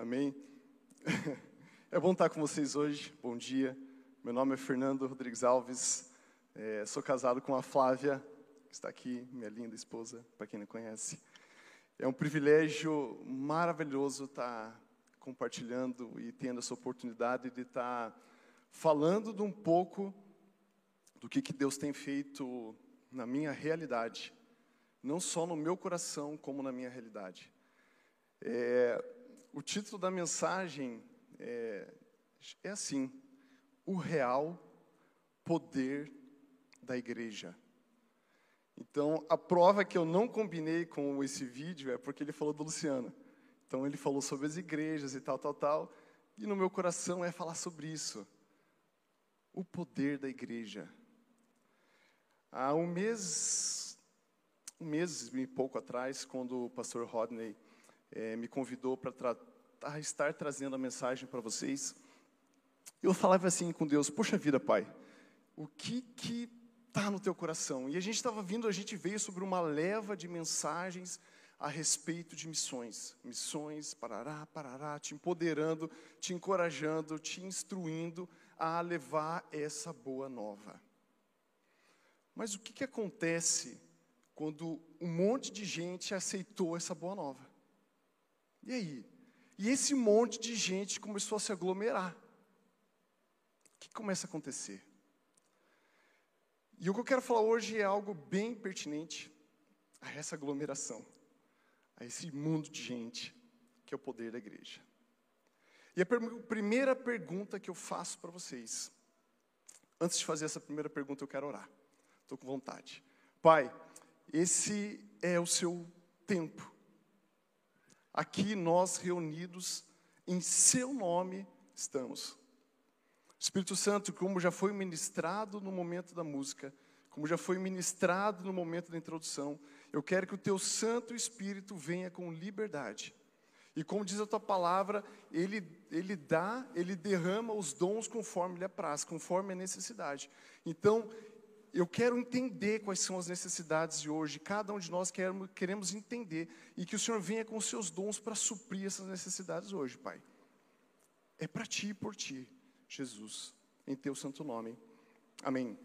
Amém? É bom estar com vocês hoje. Bom dia. Meu nome é Fernando Rodrigues Alves. É, sou casado com a Flávia, que está aqui, minha linda esposa, para quem não conhece. É um privilégio maravilhoso estar compartilhando e tendo essa oportunidade de estar falando de um pouco do que, que Deus tem feito na minha realidade, não só no meu coração, como na minha realidade. É, o título da mensagem é, é assim: O Real Poder da Igreja. Então, a prova que eu não combinei com esse vídeo é porque ele falou do Luciano. Então, ele falou sobre as igrejas e tal, tal, tal. E no meu coração é falar sobre isso. O poder da igreja. Há um mês, um mês e pouco atrás, quando o pastor Rodney é, me convidou para tra estar trazendo a mensagem para vocês, eu falava assim com Deus: Poxa vida, Pai, o que que está no teu coração? E a gente estava vindo, a gente veio sobre uma leva de mensagens a respeito de missões. Missões, parará, parará, te empoderando, te encorajando, te instruindo a levar essa boa nova. Mas o que, que acontece quando um monte de gente aceitou essa boa nova? E aí? E esse monte de gente começou a se aglomerar. O que começa a acontecer? E o que eu quero falar hoje é algo bem pertinente a essa aglomeração, a esse mundo de gente, que é o poder da igreja. E a primeira pergunta que eu faço para vocês, antes de fazer essa primeira pergunta, eu quero orar. Estou com vontade. Pai, esse é o seu tempo aqui nós reunidos em seu nome estamos. Espírito Santo, como já foi ministrado no momento da música, como já foi ministrado no momento da introdução, eu quero que o teu Santo Espírito venha com liberdade. E como diz a tua palavra, ele, ele dá, ele derrama os dons conforme lhe apraz, conforme a necessidade. Então, eu quero entender quais são as necessidades de hoje. Cada um de nós queremos, queremos entender e que o Senhor venha com os seus dons para suprir essas necessidades hoje, Pai. É para ti e por ti, Jesus, em teu santo nome. Amém.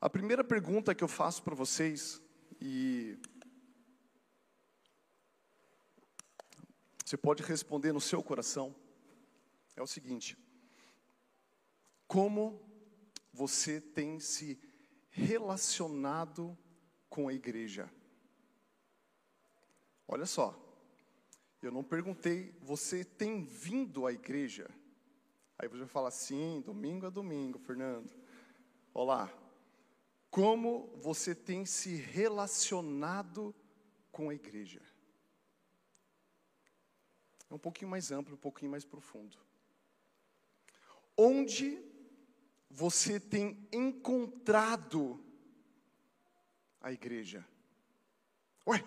A primeira pergunta que eu faço para vocês, e você pode responder no seu coração, é o seguinte: Como você tem se relacionado com a igreja? Olha só, eu não perguntei, você tem vindo à igreja? Aí você vai falar, sim, domingo a domingo, Fernando. Olá, como você tem se relacionado com a igreja? É um pouquinho mais amplo, um pouquinho mais profundo. Onde você tem encontrado a igreja? Ué,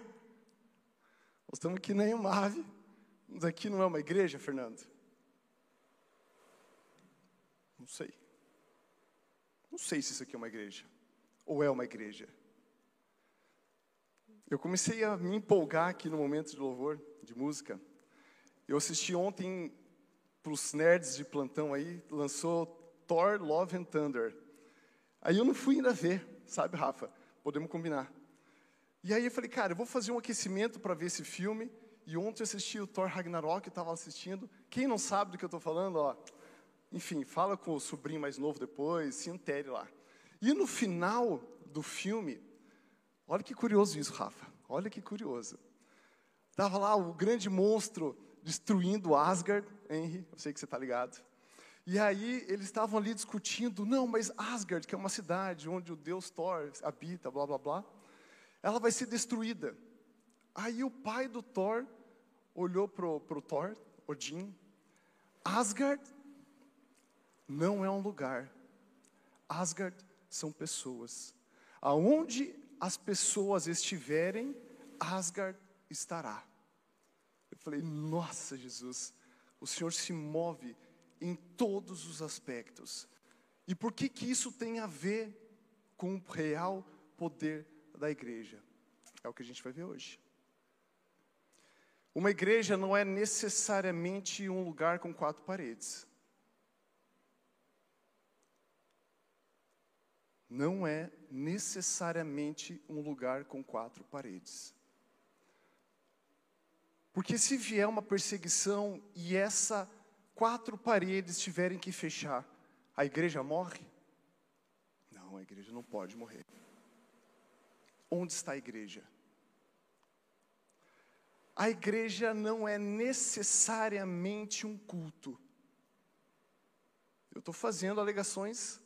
nós estamos aqui na Emave, mas aqui não é uma igreja, Fernando? Não sei. Não sei se isso aqui é uma igreja, ou é uma igreja. Eu comecei a me empolgar aqui no momento de louvor, de música. Eu assisti ontem para os nerds de plantão aí, lançou Thor, Love and Thunder. Aí eu não fui ainda ver, sabe, Rafa? Podemos combinar. E aí eu falei, cara, eu vou fazer um aquecimento para ver esse filme. E ontem eu assisti o Thor Ragnarok, estava assistindo. Quem não sabe do que eu estou falando, ó, enfim, fala com o sobrinho mais novo depois, se intere lá. E no final do filme, olha que curioso isso, Rafa. Olha que curioso. Tava lá o grande monstro destruindo Asgard, Henry, eu sei que você está ligado. E aí eles estavam ali discutindo, não, mas Asgard, que é uma cidade onde o deus Thor habita, blá blá blá, ela vai ser destruída. Aí o pai do Thor olhou para o Thor, Odin, Asgard não é um lugar, Asgard são pessoas. Aonde as pessoas estiverem, Asgard estará. Eu falei, nossa Jesus, o Senhor se move em todos os aspectos. E por que que isso tem a ver com o real poder da igreja? É o que a gente vai ver hoje. Uma igreja não é necessariamente um lugar com quatro paredes. Não é necessariamente um lugar com quatro paredes. Porque se vier uma perseguição e essa quatro paredes tiverem que fechar, a igreja morre? Não, a igreja não pode morrer. Onde está a igreja? A igreja não é necessariamente um culto. Eu estou fazendo alegações,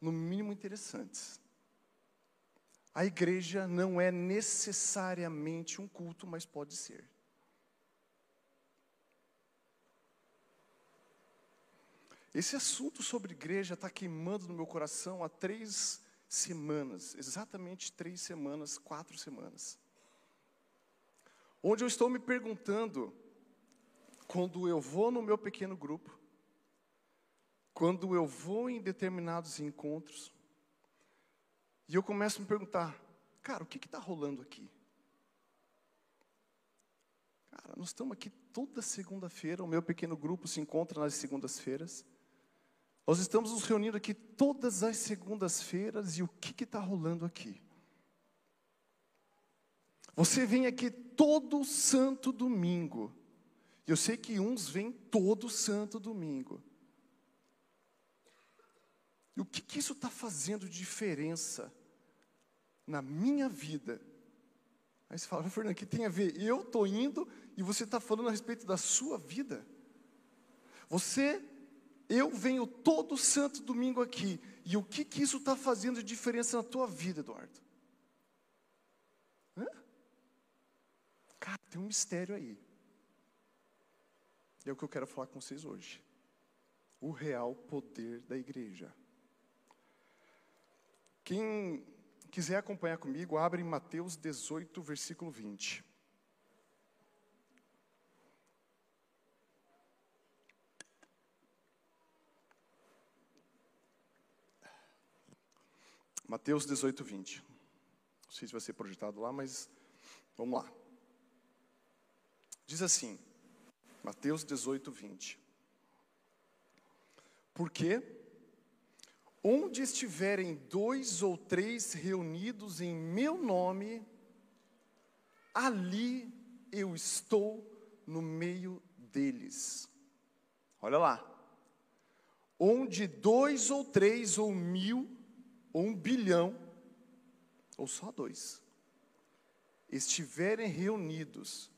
no mínimo interessantes. A igreja não é necessariamente um culto, mas pode ser. Esse assunto sobre igreja está queimando no meu coração há três semanas, exatamente três semanas, quatro semanas. Onde eu estou me perguntando, quando eu vou no meu pequeno grupo, quando eu vou em determinados encontros, e eu começo a me perguntar, cara, o que está rolando aqui? Cara, nós estamos aqui toda segunda-feira, o meu pequeno grupo se encontra nas segundas-feiras. Nós estamos nos reunindo aqui todas as segundas-feiras e o que está rolando aqui? Você vem aqui todo santo domingo. Eu sei que uns vêm todo santo domingo. E o que, que isso está fazendo de diferença na minha vida? Aí você fala, Fernando, o que tem a ver? Eu estou indo e você está falando a respeito da sua vida. Você eu venho todo santo domingo aqui. E o que, que isso está fazendo de diferença na tua vida, Eduardo? Hã? Cara, tem um mistério aí. E é o que eu quero falar com vocês hoje. O real poder da igreja. Quem quiser acompanhar comigo, abre em Mateus 18, versículo 20. Mateus 18, 20. Não sei se vai ser projetado lá, mas vamos lá. Diz assim, Mateus 18, 20. Porque onde estiverem dois ou três reunidos em meu nome, ali eu estou no meio deles. Olha lá. Onde dois ou três ou mil um bilhão, ou só dois, estiverem reunidos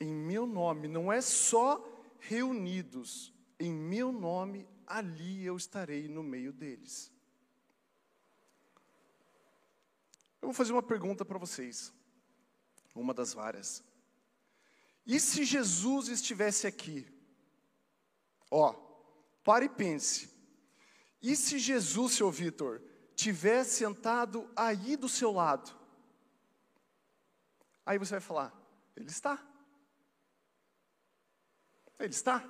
em meu nome, não é só reunidos em meu nome, ali eu estarei no meio deles. Eu vou fazer uma pergunta para vocês, uma das várias. E se Jesus estivesse aqui? Ó, pare e pense. E se Jesus, seu Vitor, tivesse sentado aí do seu lado. Aí você vai falar: Ele está. Ele está.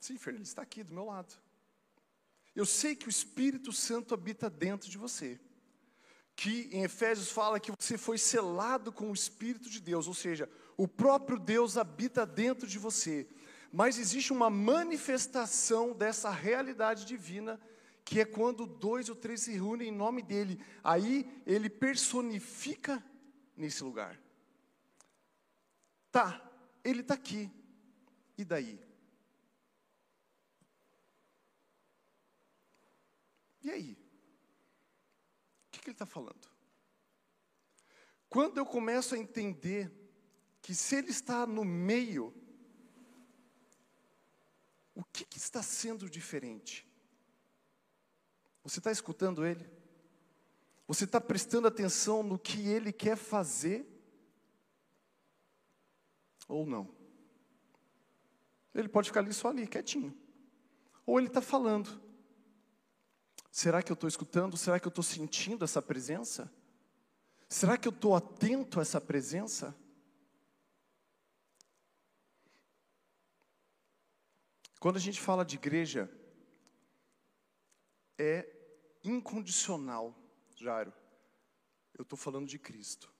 Sim, Fernando, ele está aqui do meu lado. Eu sei que o Espírito Santo habita dentro de você. Que em Efésios fala que você foi selado com o Espírito de Deus, ou seja, o próprio Deus habita dentro de você. Mas existe uma manifestação dessa realidade divina que é quando dois ou três se reúnem em nome dele. Aí ele personifica nesse lugar. Tá, ele está aqui. E daí? E aí? O que, que ele está falando? Quando eu começo a entender que se ele está no meio, o que, que está sendo diferente? Você está escutando Ele? Você está prestando atenção no que Ele quer fazer? Ou não? Ele pode ficar ali só ali, quietinho. Ou Ele está falando. Será que eu estou escutando? Será que eu estou sentindo essa presença? Será que eu estou atento a essa presença? Quando a gente fala de igreja, é incondicional, Jairo. Eu estou falando de Cristo.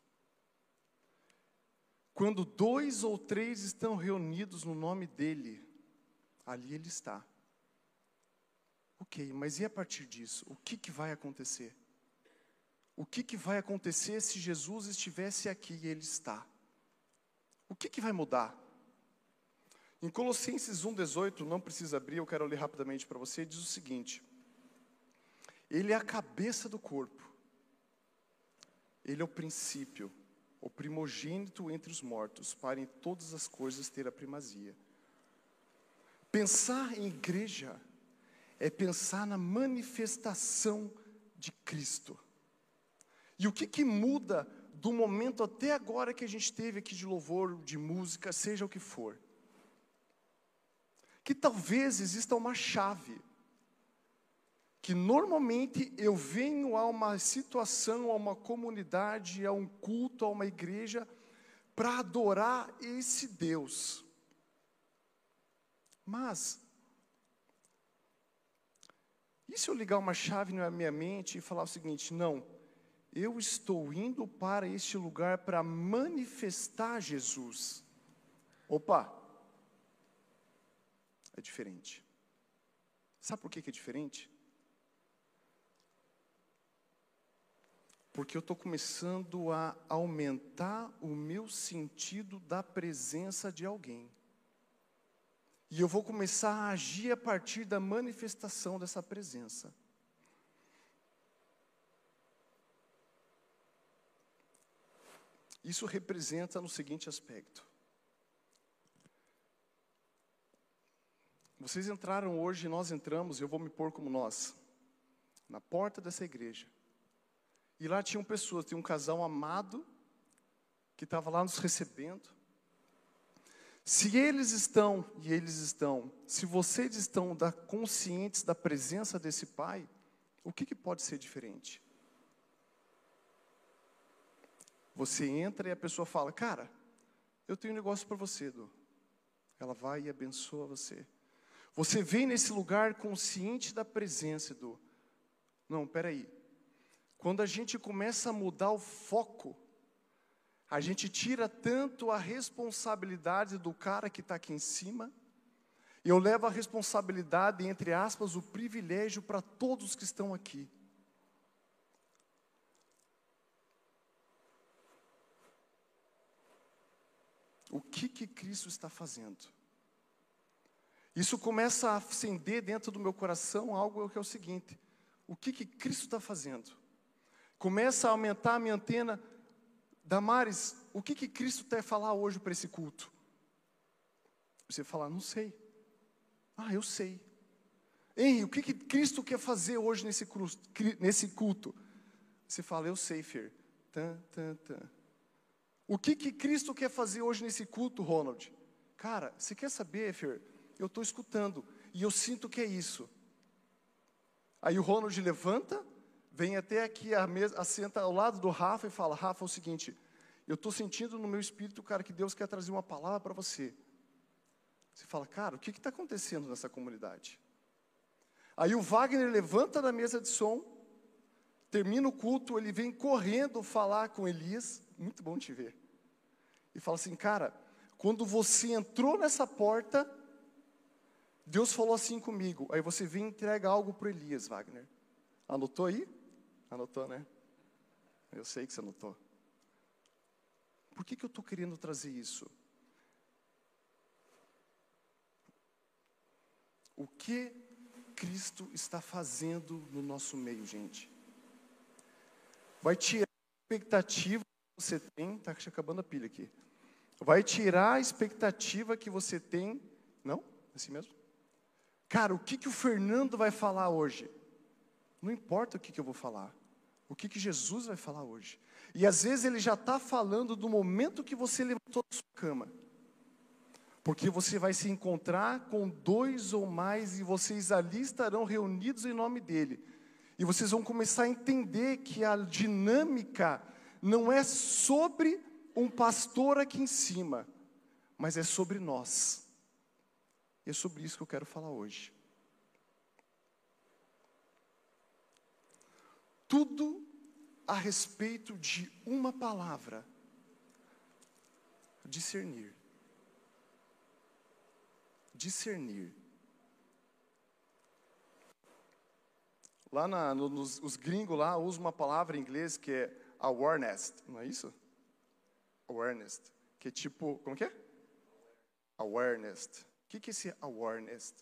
Quando dois ou três estão reunidos no nome dele, ali ele está. Ok, mas e a partir disso? O que, que vai acontecer? O que, que vai acontecer se Jesus estivesse aqui e ele está? O que, que vai mudar? Em Colossenses 1,18, não precisa abrir, eu quero ler rapidamente para você, diz o seguinte: Ele é a cabeça do corpo, Ele é o princípio, o primogênito entre os mortos, para em todas as coisas ter a primazia. Pensar em igreja é pensar na manifestação de Cristo. E o que, que muda do momento até agora que a gente teve aqui de louvor, de música, seja o que for? Que talvez exista uma chave que normalmente eu venho a uma situação, a uma comunidade, a um culto, a uma igreja, para adorar esse Deus. Mas, e se eu ligar uma chave na minha mente e falar o seguinte: não, eu estou indo para este lugar para manifestar Jesus. Opa, é diferente. Sabe por que é diferente? Porque eu estou começando a aumentar o meu sentido da presença de alguém. E eu vou começar a agir a partir da manifestação dessa presença. Isso representa no seguinte aspecto. Vocês entraram hoje, nós entramos, eu vou me pôr como nós, na porta dessa igreja. E lá tinham pessoas, tinha um casal amado que estava lá nos recebendo. Se eles estão, e eles estão, se vocês estão da, conscientes da presença desse Pai, o que, que pode ser diferente? Você entra e a pessoa fala, cara, eu tenho um negócio para você, Edu. Ela vai e abençoa você. Você vem nesse lugar consciente da presença, Edu. Não, peraí. Quando a gente começa a mudar o foco, a gente tira tanto a responsabilidade do cara que está aqui em cima, e eu levo a responsabilidade, entre aspas, o privilégio para todos que estão aqui. O que que Cristo está fazendo? Isso começa a acender dentro do meu coração algo que é o seguinte: o que que Cristo está fazendo? Começa a aumentar a minha antena. Damares, o que, que Cristo quer falar hoje para esse culto? Você fala, não sei. Ah, eu sei. Henry, o que, que Cristo quer fazer hoje nesse, nesse culto? Você fala, eu sei, Fer. Tan, tan, tan. O que, que Cristo quer fazer hoje nesse culto, Ronald? Cara, você quer saber, Fer? Eu estou escutando e eu sinto que é isso. Aí o Ronald levanta, vem até aqui, a mesa, assenta ao lado do Rafa e fala: Rafa, é o seguinte, eu estou sentindo no meu espírito, cara, que Deus quer trazer uma palavra para você. Você fala, cara, o que está acontecendo nessa comunidade? Aí o Wagner levanta da mesa de som, termina o culto, ele vem correndo falar com Elias, muito bom te ver. E fala assim, cara, quando você entrou nessa porta, Deus falou assim comigo. Aí você vem e entrega algo para Elias, Wagner. Anotou aí? Anotou, né? Eu sei que você anotou. Por que, que eu estou querendo trazer isso? O que Cristo está fazendo no nosso meio, gente? Vai tirar a expectativa que você tem, está acabando a pilha aqui. Vai tirar a expectativa que você tem, não? Assim mesmo? Cara, o que, que o Fernando vai falar hoje? Não importa o que, que eu vou falar. O que, que Jesus vai falar hoje? E às vezes ele já está falando do momento que você levantou da sua cama. Porque você vai se encontrar com dois ou mais e vocês ali estarão reunidos em nome dele. E vocês vão começar a entender que a dinâmica não é sobre um pastor aqui em cima, mas é sobre nós. E é sobre isso que eu quero falar hoje. Tudo a respeito de uma palavra Discernir. Discernir. Lá na, nos os gringos lá usam uma palavra em inglês que é awareness, não é isso? Awareness, que é tipo, como que é? Awareness. O que, é esse awareness?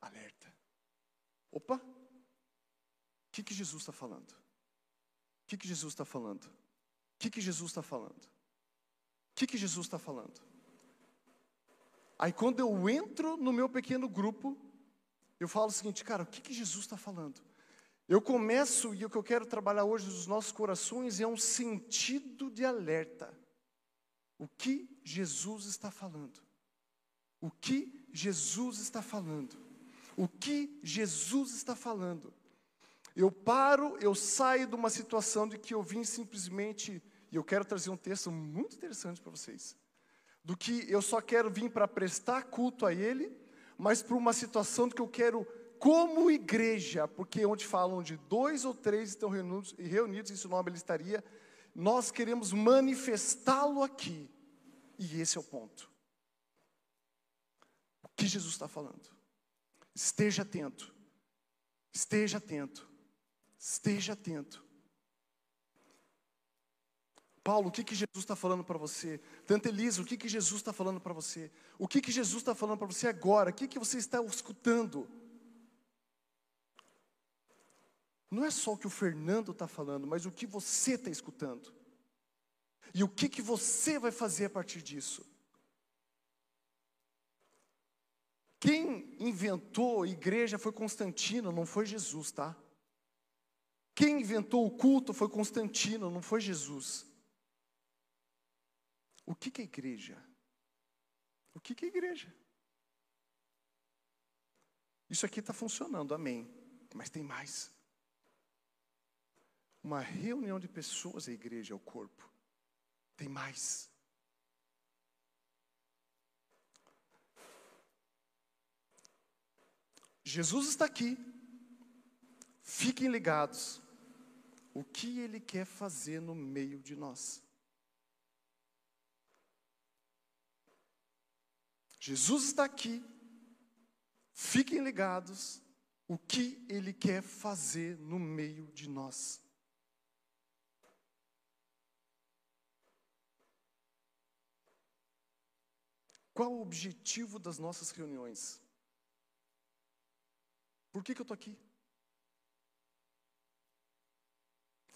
Alerta. Opa! Que, que Jesus está falando? O que, que Jesus está falando? O que, que Jesus está falando? O que, que Jesus está falando? Aí quando eu entro no meu pequeno grupo, eu falo o seguinte, cara, o que, que Jesus está falando? Eu começo, e o que eu quero trabalhar hoje nos nossos corações é um sentido de alerta. O que Jesus está falando? O que Jesus está falando? O que Jesus está falando? Eu paro, eu saio de uma situação de que eu vim simplesmente, e eu quero trazer um texto muito interessante para vocês, do que eu só quero vir para prestar culto a Ele, mas para uma situação de que eu quero, como igreja, porque onde falam de dois ou três estão reunidos, reunidos em seu nome ele estaria, nós queremos manifestá-lo aqui, e esse é o ponto. O que Jesus está falando? Esteja atento, esteja atento. Esteja atento. Paulo, o que, que Jesus está falando para você? Tanta Elisa, o que, que Jesus está falando para você? O que, que Jesus está falando para você agora? O que, que você está escutando? Não é só o que o Fernando está falando, mas o que você está escutando. E o que, que você vai fazer a partir disso? Quem inventou a igreja foi Constantino, não foi Jesus, tá? Quem inventou o culto foi Constantino, não foi Jesus. O que, é igreja? O que, é igreja? Isso aqui está funcionando, amém. Mas tem mais. Uma reunião de pessoas é igreja, é o corpo. Tem mais. Jesus está aqui. Fiquem ligados o que Ele quer fazer no meio de nós. Jesus está aqui, fiquem ligados, o que Ele quer fazer no meio de nós. Qual o objetivo das nossas reuniões? Por que, que eu estou aqui?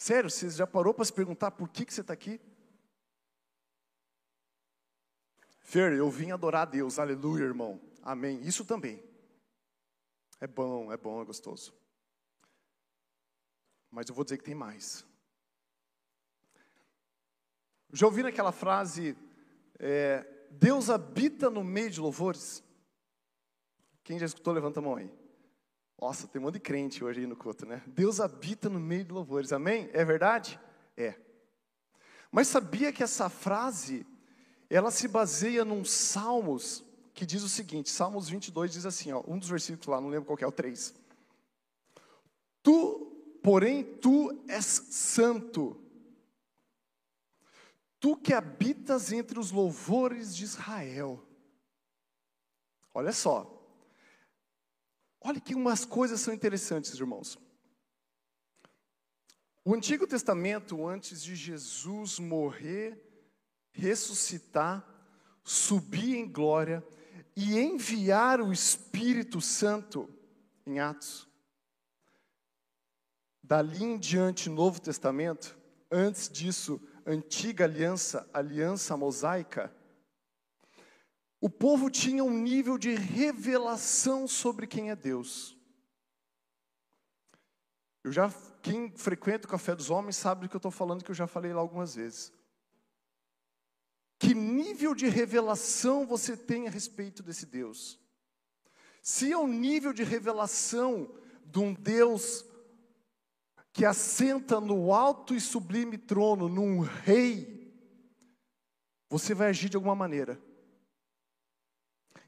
Sério, você já parou para se perguntar por que, que você está aqui? Fer, eu vim adorar a Deus, aleluia, irmão, amém. Isso também. É bom, é bom, é gostoso. Mas eu vou dizer que tem mais. Já ouviram aquela frase, é, Deus habita no meio de louvores? Quem já escutou, levanta a mão aí. Nossa, tem um monte de crente hoje aí no culto, né? Deus habita no meio de louvores, amém? É verdade? É. Mas sabia que essa frase, ela se baseia num Salmos, que diz o seguinte, Salmos 22 diz assim, ó, um dos versículos lá, não lembro qual é, o 3. Tu, porém, tu és santo, tu que habitas entre os louvores de Israel. Olha só, Olha que umas coisas são interessantes, irmãos. O Antigo Testamento, antes de Jesus morrer, ressuscitar, subir em glória e enviar o Espírito Santo em Atos. Dali em diante, Novo Testamento, antes disso, antiga aliança, aliança mosaica, o povo tinha um nível de revelação sobre quem é Deus. Eu já, quem frequenta o Café dos Homens sabe do que eu estou falando, que eu já falei lá algumas vezes. Que nível de revelação você tem a respeito desse Deus? Se é um nível de revelação de um Deus que assenta no alto e sublime trono, num rei, você vai agir de alguma maneira.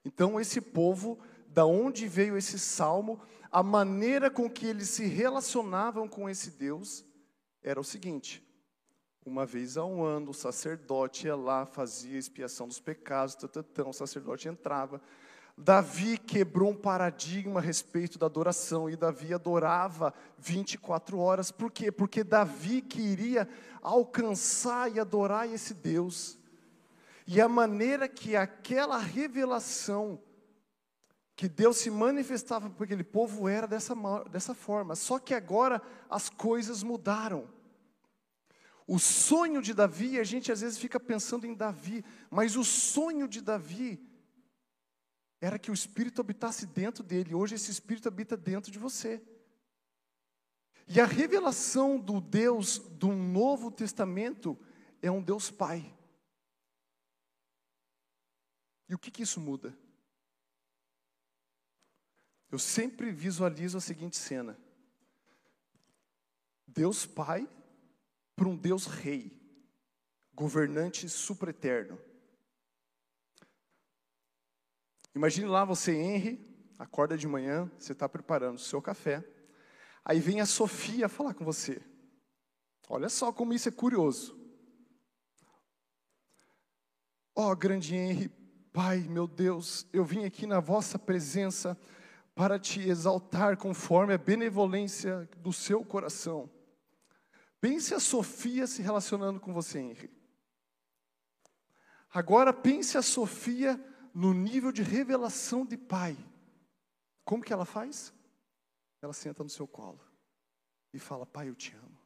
Então, esse povo, da onde veio esse salmo, a maneira com que eles se relacionavam com esse Deus era o seguinte: Uma vez ao ano, o sacerdote ia lá, fazia expiação dos pecados, tatatão, o sacerdote entrava. Davi quebrou um paradigma a respeito da adoração, e Davi adorava 24 horas. Por quê? Porque Davi queria alcançar e adorar esse Deus. E a maneira que aquela revelação que Deus se manifestava para aquele povo era dessa, dessa forma. Só que agora as coisas mudaram. O sonho de Davi, a gente às vezes fica pensando em Davi, mas o sonho de Davi era que o Espírito habitasse dentro dele. Hoje esse Espírito habita dentro de você. E a revelação do Deus do Novo Testamento é um Deus Pai. E o que, que isso muda? Eu sempre visualizo a seguinte cena: Deus Pai para um Deus Rei, governante supreterno. Imagine lá você, Henry, acorda de manhã, você está preparando o seu café, aí vem a Sofia falar com você. Olha só como isso é curioso. Ó oh, grande Henry, Pai, meu Deus, eu vim aqui na vossa presença para te exaltar conforme a benevolência do seu coração. Pense a Sofia se relacionando com você, Henrique. Agora pense a Sofia no nível de revelação de pai. Como que ela faz? Ela senta no seu colo e fala: Pai, eu te amo.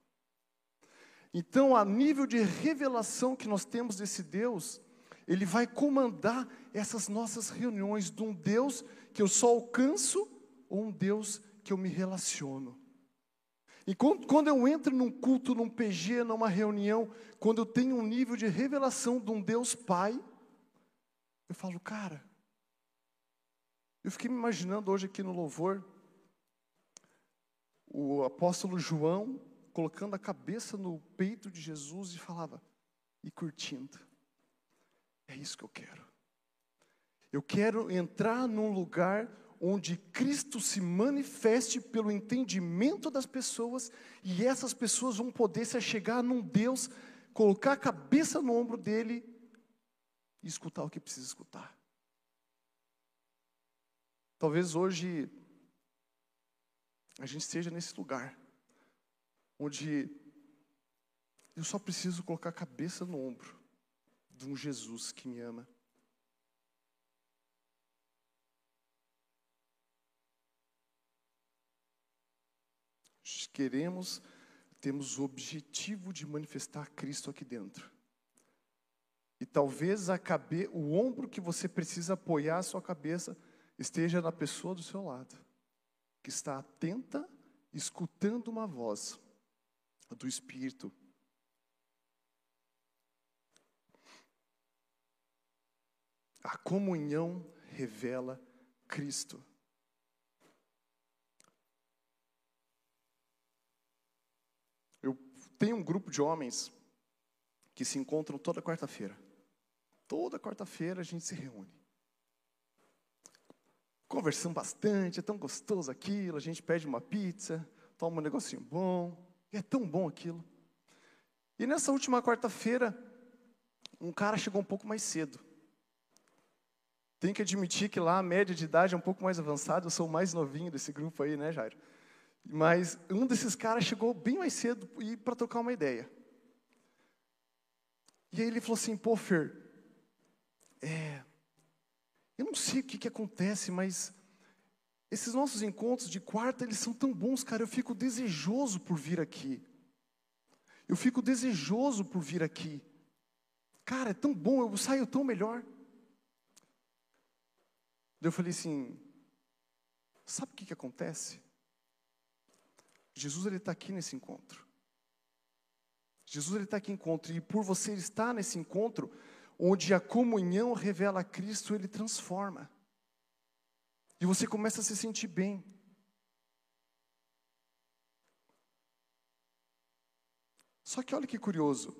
Então, a nível de revelação que nós temos desse Deus, ele vai comandar essas nossas reuniões de um Deus que eu só alcanço ou um Deus que eu me relaciono. E quando eu entro num culto, num PG, numa reunião, quando eu tenho um nível de revelação de um Deus Pai, eu falo, cara, eu fiquei me imaginando hoje aqui no louvor, o apóstolo João colocando a cabeça no peito de Jesus e falava, e curtindo. É isso que eu quero. Eu quero entrar num lugar onde Cristo se manifeste pelo entendimento das pessoas e essas pessoas vão poder se chegar num Deus, colocar a cabeça no ombro dele e escutar o que precisa escutar. Talvez hoje a gente esteja nesse lugar onde eu só preciso colocar a cabeça no ombro de um Jesus que me ama. Queremos, temos o objetivo de manifestar Cristo aqui dentro. E talvez a cabe, o ombro que você precisa apoiar a sua cabeça esteja na pessoa do seu lado, que está atenta, escutando uma voz do Espírito A comunhão revela Cristo. Eu tenho um grupo de homens que se encontram toda quarta-feira. Toda quarta-feira a gente se reúne. Conversamos bastante, é tão gostoso aquilo, a gente pede uma pizza, toma um negocinho bom, é tão bom aquilo. E nessa última quarta-feira, um cara chegou um pouco mais cedo. Tenho que admitir que lá a média de idade é um pouco mais avançada, eu sou o mais novinho desse grupo aí, né, Jairo? Mas um desses caras chegou bem mais cedo para trocar uma ideia. E aí ele falou assim: pô, Fer, é, eu não sei o que, que acontece, mas esses nossos encontros de quarta, eles são tão bons, cara, eu fico desejoso por vir aqui. Eu fico desejoso por vir aqui. Cara, é tão bom, eu saio tão melhor. Eu falei assim: sabe o que, que acontece? Jesus ele está aqui nesse encontro. Jesus ele está aqui em encontro e por você estar nesse encontro, onde a comunhão revela Cristo, ele transforma. E você começa a se sentir bem. Só que olha que curioso.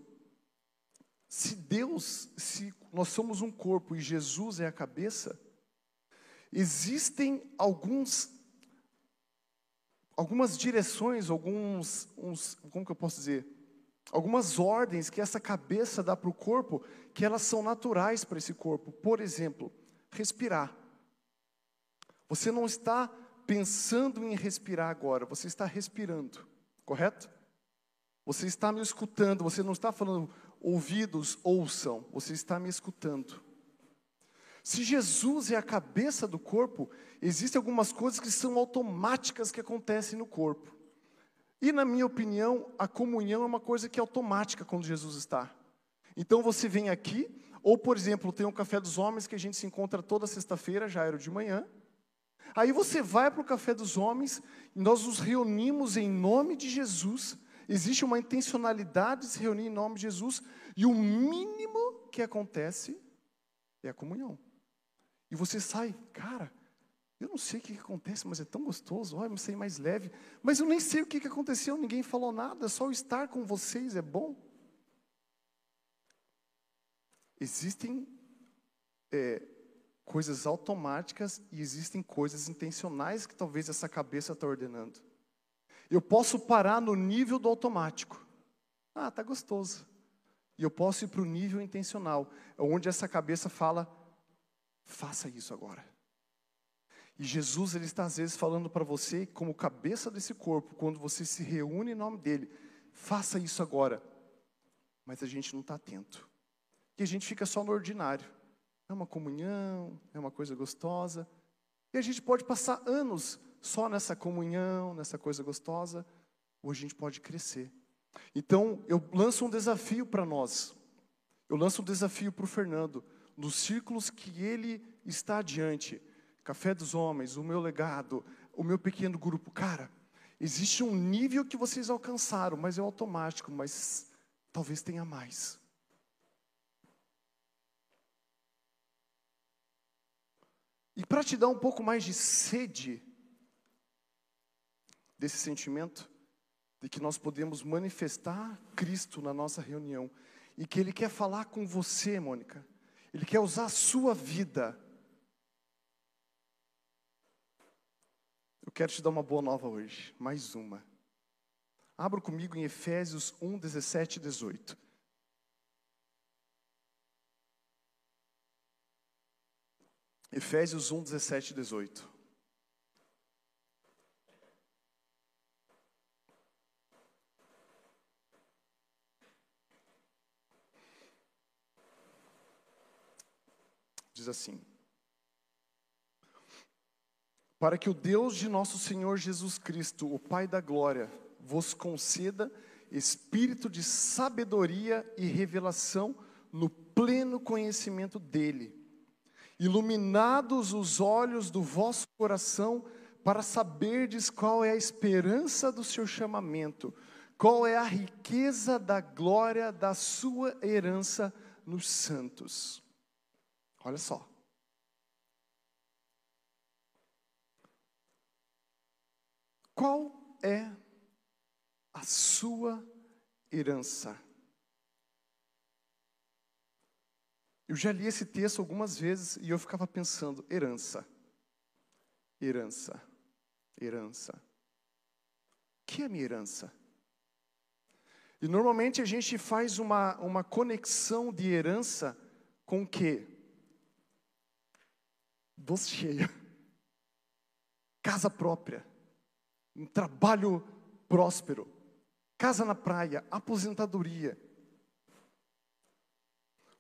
Se Deus, se nós somos um corpo e Jesus é a cabeça, existem alguns algumas direções, alguns uns, como que eu posso dizer? algumas ordens que essa cabeça dá para o corpo, que elas são naturais para esse corpo. Por exemplo, respirar. Você não está pensando em respirar agora, você está respirando, correto? Você está me escutando, você não está falando ouvidos ouçam, você está me escutando. Se Jesus é a cabeça do corpo, existem algumas coisas que são automáticas que acontecem no corpo. E na minha opinião, a comunhão é uma coisa que é automática quando Jesus está. Então você vem aqui, ou por exemplo, tem um café dos homens que a gente se encontra toda sexta-feira, já era de manhã. Aí você vai para o café dos homens, nós nos reunimos em nome de Jesus. Existe uma intencionalidade de se reunir em nome de Jesus, e o mínimo que acontece é a comunhão. E você sai, cara, eu não sei o que, que acontece, mas é tão gostoso, olha, me sei mais leve. Mas eu nem sei o que, que aconteceu, ninguém falou nada, só estar com vocês é bom. Existem é, coisas automáticas e existem coisas intencionais que talvez essa cabeça está ordenando. Eu posso parar no nível do automático. Ah, tá gostoso. E eu posso ir para o nível intencional, onde essa cabeça fala: faça isso agora. E Jesus ele está às vezes falando para você, como cabeça desse corpo, quando você se reúne em nome dele, faça isso agora. Mas a gente não está atento. E a gente fica só no ordinário. É uma comunhão, é uma coisa gostosa. E a gente pode passar anos só nessa comunhão, nessa coisa gostosa, ou a gente pode crescer. Então, eu lanço um desafio para nós. Eu lanço um desafio para o Fernando, nos círculos que ele está adiante. Café dos Homens, o meu legado, o meu pequeno grupo. Cara, existe um nível que vocês alcançaram, mas é automático, mas talvez tenha mais. E para te dar um pouco mais de sede desse sentimento, de que nós podemos manifestar Cristo na nossa reunião, e que Ele quer falar com você, Mônica, Ele quer usar a sua vida. Eu quero te dar uma boa nova hoje, mais uma. Abra comigo em Efésios 1, 17 e 18. Efésios 1, 17 e 18. Diz assim: Para que o Deus de nosso Senhor Jesus Cristo, o Pai da glória, vos conceda espírito de sabedoria e revelação no pleno conhecimento dEle iluminados os olhos do vosso coração, para saberdes qual é a esperança do seu chamamento, qual é a riqueza da glória da sua herança nos santos. Olha só. Qual é a sua herança? Eu já li esse texto algumas vezes e eu ficava pensando: herança, herança, herança. O que é minha herança? E normalmente a gente faz uma, uma conexão de herança com o quê? Doce cheia, casa própria, um trabalho próspero, casa na praia, aposentadoria.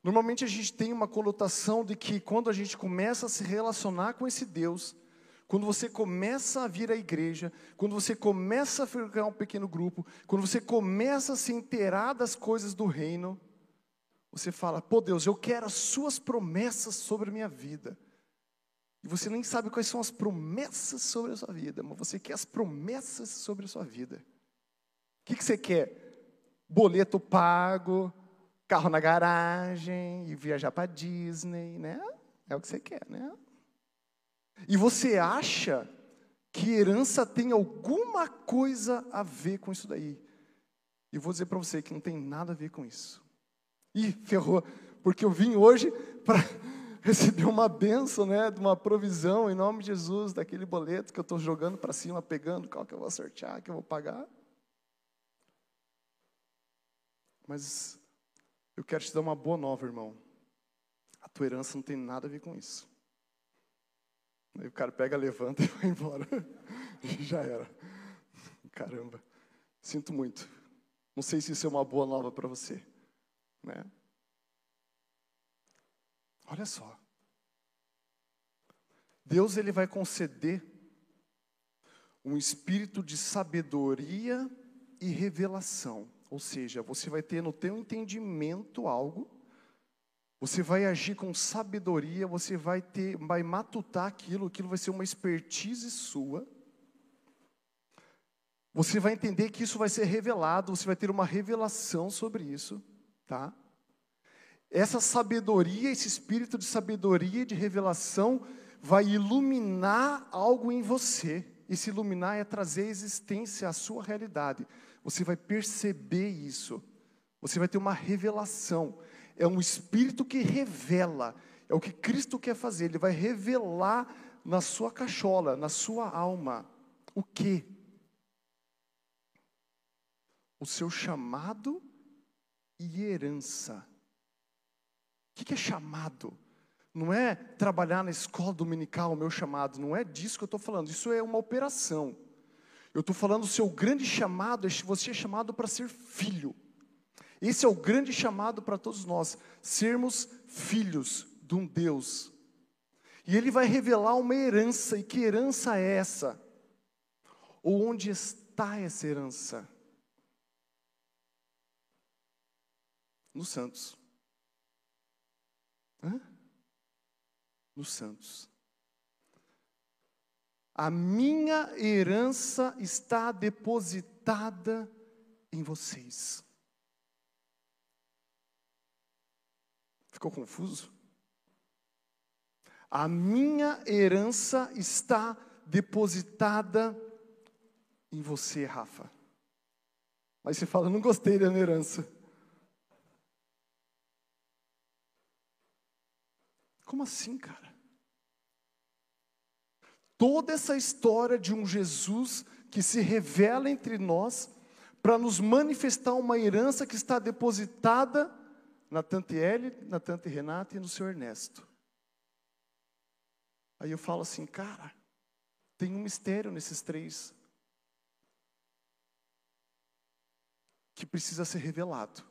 Normalmente a gente tem uma conotação de que quando a gente começa a se relacionar com esse Deus, quando você começa a vir à igreja, quando você começa a ficar um pequeno grupo, quando você começa a se inteirar das coisas do reino, você fala: pô, Deus, eu quero as suas promessas sobre a minha vida. E você nem sabe quais são as promessas sobre a sua vida, mas você quer as promessas sobre a sua vida. O que, que você quer? Boleto pago, carro na garagem e viajar para Disney, né? É o que você quer, né? E você acha que herança tem alguma coisa a ver com isso daí. E vou dizer para você que não tem nada a ver com isso. E ferrou, porque eu vim hoje para receber uma benção, né, de uma provisão em nome de Jesus, daquele boleto que eu estou jogando para cima, pegando, qual que eu vou sortear, que eu vou pagar. Mas eu quero te dar uma boa nova, irmão. A tua herança não tem nada a ver com isso. Aí o cara pega, levanta e vai embora. Já era. Caramba. Sinto muito. Não sei se isso é uma boa nova para você, né? Olha só. Deus ele vai conceder um espírito de sabedoria e revelação. Ou seja, você vai ter no teu entendimento algo, você vai agir com sabedoria, você vai ter, vai matutar aquilo, aquilo vai ser uma expertise sua. Você vai entender que isso vai ser revelado, você vai ter uma revelação sobre isso, tá? Essa sabedoria, esse espírito de sabedoria de revelação vai iluminar algo em você. E se iluminar é trazer existência à sua realidade. Você vai perceber isso. Você vai ter uma revelação. É um espírito que revela. É o que Cristo quer fazer. Ele vai revelar na sua cachola, na sua alma. O que? O seu chamado e herança. O que é chamado? Não é trabalhar na escola dominical, o meu chamado, não é disso que eu estou falando, isso é uma operação. Eu estou falando o seu grande chamado, é você é chamado para ser filho. Esse é o grande chamado para todos nós, sermos filhos de um Deus. E Ele vai revelar uma herança, e que herança é essa? Ou onde está essa herança? Nos santos. Hã? nos santos. A minha herança está depositada em vocês. Ficou confuso? A minha herança está depositada em você, Rafa. Mas você fala, não gostei da minha herança. Como assim, cara? Toda essa história de um Jesus que se revela entre nós para nos manifestar uma herança que está depositada na Tante Eli, na Tante Renata e no seu Ernesto. Aí eu falo assim, cara, tem um mistério nesses três que precisa ser revelado.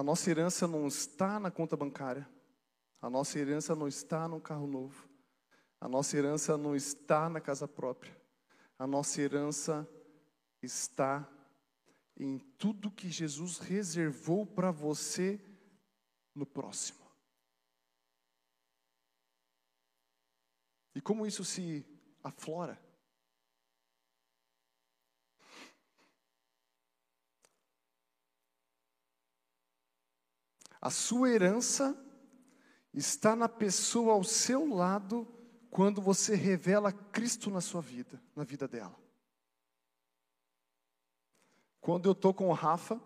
A nossa herança não está na conta bancária. A nossa herança não está no carro novo. A nossa herança não está na casa própria. A nossa herança está em tudo que Jesus reservou para você no próximo. E como isso se aflora? A sua herança está na pessoa ao seu lado quando você revela Cristo na sua vida, na vida dela. Quando eu estou com o Rafa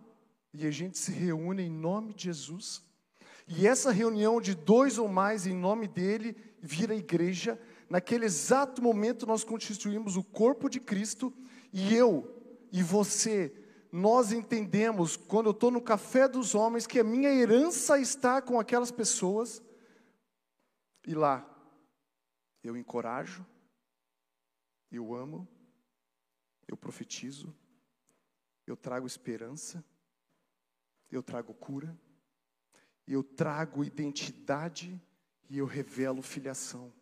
e a gente se reúne em nome de Jesus, e essa reunião de dois ou mais em nome dele vira igreja, naquele exato momento nós constituímos o corpo de Cristo, e eu e você nós entendemos, quando eu estou no café dos homens, que a minha herança está com aquelas pessoas, e lá eu encorajo, eu amo, eu profetizo, eu trago esperança, eu trago cura, eu trago identidade e eu revelo filiação.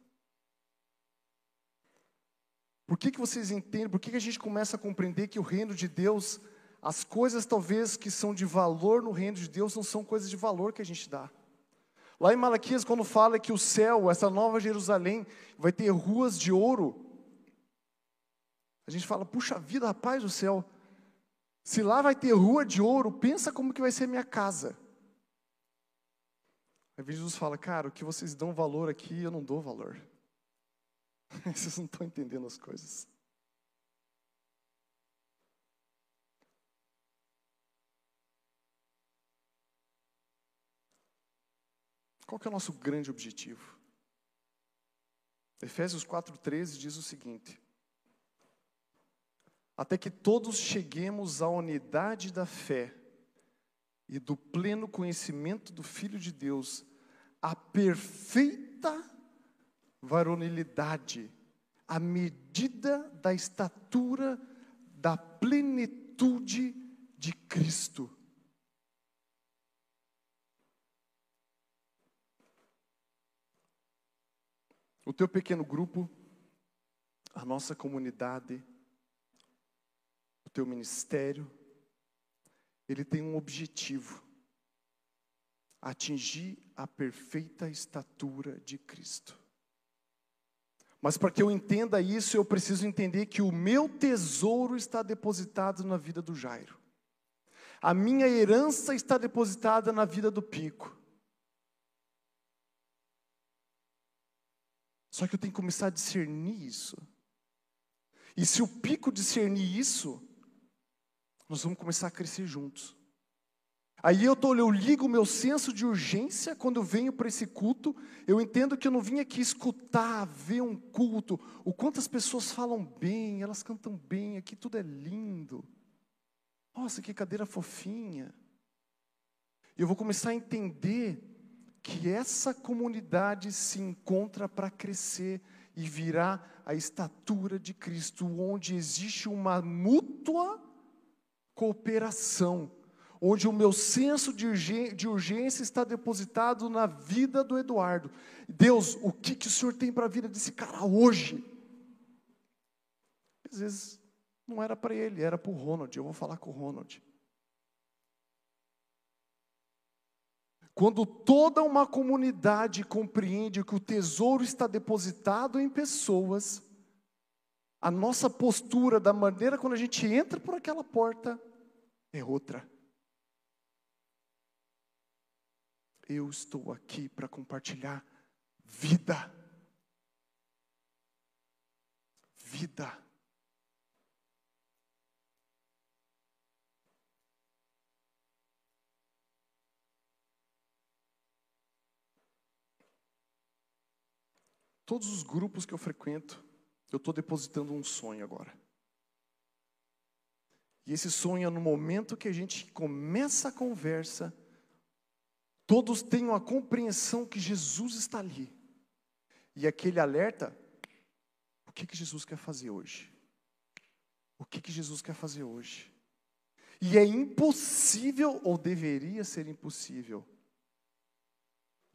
Por que, que vocês entendem? Por que, que a gente começa a compreender que o reino de Deus as coisas talvez que são de valor no reino de Deus não são coisas de valor que a gente dá. Lá em Malaquias, quando fala que o céu, essa nova Jerusalém, vai ter ruas de ouro, a gente fala, puxa vida, rapaz do céu, se lá vai ter rua de ouro, pensa como que vai ser minha casa. Aí Jesus fala, cara, o que vocês dão valor aqui, eu não dou valor. Vocês não estão entendendo as coisas. Qual que é o nosso grande objetivo? Efésios 4,13 diz o seguinte: até que todos cheguemos à unidade da fé e do pleno conhecimento do Filho de Deus, a perfeita varonilidade, a medida da estatura da plenitude de Cristo. O teu pequeno grupo, a nossa comunidade, o teu ministério, ele tem um objetivo: atingir a perfeita estatura de Cristo. Mas para que eu entenda isso, eu preciso entender que o meu tesouro está depositado na vida do Jairo. A minha herança está depositada na vida do Pico. Só que eu tenho que começar a discernir isso. E se o Pico discernir isso, nós vamos começar a crescer juntos. Aí eu, tô, eu ligo o meu senso de urgência quando eu venho para esse culto. Eu entendo que eu não vim aqui escutar, ver um culto. O quanto as pessoas falam bem, elas cantam bem, aqui tudo é lindo. Nossa, que cadeira fofinha. Eu vou começar a entender que essa comunidade se encontra para crescer e virar a estatura de Cristo, onde existe uma mútua cooperação onde o meu senso de urgência está depositado na vida do Eduardo. Deus, o que, que o Senhor tem para a vida desse cara hoje? Às vezes não era para ele, era para o Ronald. Eu vou falar com o Ronald. Quando toda uma comunidade compreende que o tesouro está depositado em pessoas, a nossa postura, da maneira quando a gente entra por aquela porta, é outra. Eu estou aqui para compartilhar vida. Vida. Todos os grupos que eu frequento, eu estou depositando um sonho agora. E esse sonho é no momento que a gente começa a conversa, todos tenham a compreensão que Jesus está ali. E aquele alerta, o que, que Jesus quer fazer hoje? O que, que Jesus quer fazer hoje? E é impossível, ou deveria ser impossível,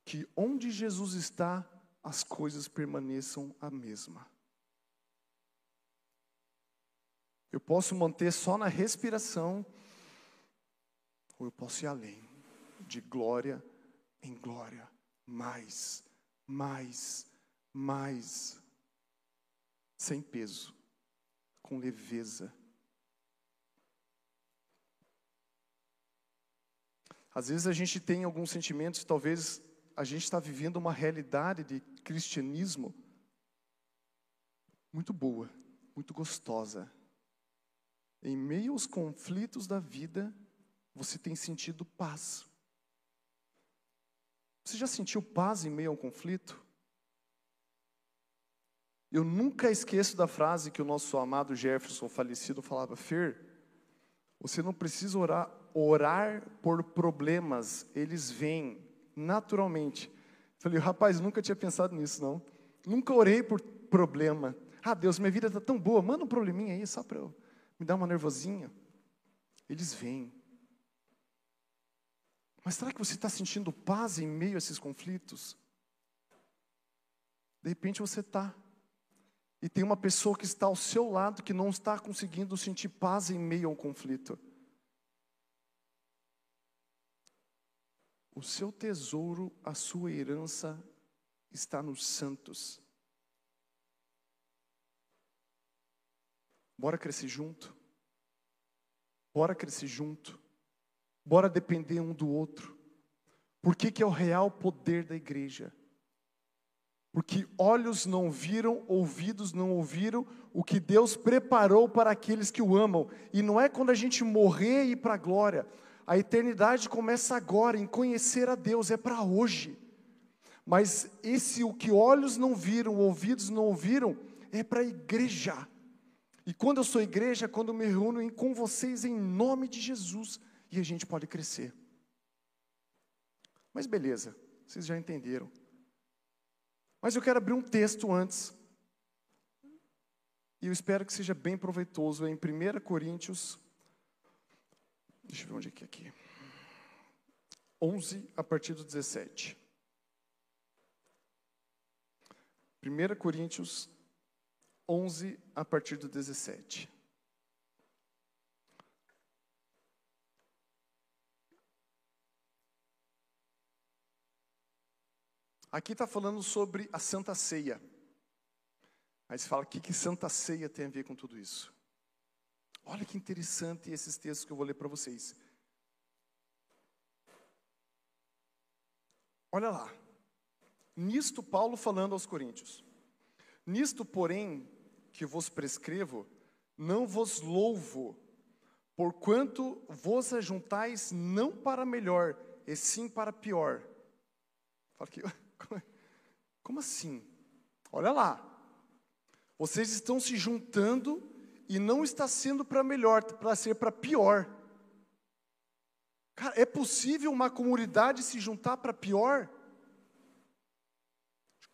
que onde Jesus está, as coisas permaneçam a mesma. Eu posso manter só na respiração, ou eu posso ir além de glória em glória, mais, mais, mais, sem peso, com leveza. Às vezes a gente tem alguns sentimentos, talvez a gente está vivendo uma realidade de cristianismo muito boa, muito gostosa. Em meio aos conflitos da vida, você tem sentido paz. Você já sentiu paz em meio a um conflito? Eu nunca esqueço da frase que o nosso amado Jefferson falecido falava: Fer, você não precisa orar, orar por problemas, eles vêm naturalmente. Falei, rapaz, nunca tinha pensado nisso, não. Nunca orei por problema. Ah, Deus, minha vida está tão boa, manda um probleminha aí só para eu me dar uma nervosinha. Eles vêm. Mas será que você está sentindo paz em meio a esses conflitos? De repente você está. E tem uma pessoa que está ao seu lado que não está conseguindo sentir paz em meio a um conflito. O seu tesouro, a sua herança está nos santos. Bora crescer junto. Bora crescer junto. Bora depender um do outro. Por que, que é o real poder da igreja? Porque olhos não viram, ouvidos não ouviram o que Deus preparou para aqueles que o amam. E não é quando a gente morrer e ir para a glória. A eternidade começa agora, em conhecer a Deus, é para hoje. Mas esse o que olhos não viram, ouvidos não ouviram, é para a igreja. E quando eu sou igreja, é quando eu me reúno com vocês em nome de Jesus e a gente pode crescer. Mas beleza, vocês já entenderam. Mas eu quero abrir um texto antes. E eu espero que seja bem proveitoso em 1 Coríntios. Deixa eu ver onde é que é aqui. 11 a partir do 17. 1 Coríntios 11 a partir do 17. Aqui está falando sobre a Santa Ceia. Você fala, o que, que Santa Ceia tem a ver com tudo isso? Olha que interessante esses textos que eu vou ler para vocês. Olha lá. Nisto, Paulo falando aos Coríntios. Nisto, porém, que vos prescrevo, não vos louvo, porquanto vos ajuntais não para melhor, e sim para pior. Fala que Como assim? Olha lá. Vocês estão se juntando e não está sendo para melhor, para ser para pior. Cara, é possível uma comunidade se juntar para pior?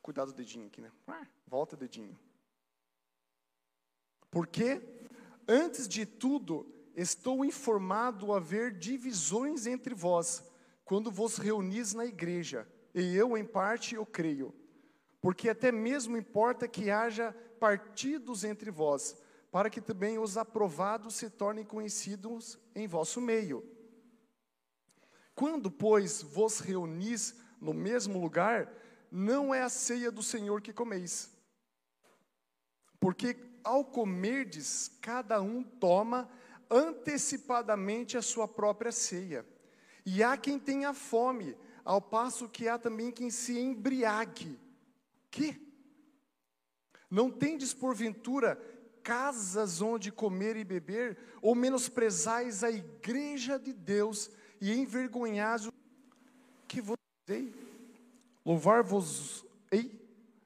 Cuidado do dedinho aqui, né? Volta o dedinho. Porque, antes de tudo, estou informado haver divisões entre vós, quando vos reunis na igreja e eu, em parte, eu creio. Porque até mesmo importa que haja partidos entre vós, para que também os aprovados se tornem conhecidos em vosso meio. Quando, pois, vos reunis no mesmo lugar, não é a ceia do Senhor que comeis. Porque ao comerdes, cada um toma antecipadamente a sua própria ceia. E há quem tenha fome, ao passo que há também quem se embriague. Que? Não tendes porventura casas onde comer e beber, ou menosprezais a igreja de Deus e envergonhais o que vos dei? Louvar-vos, ei,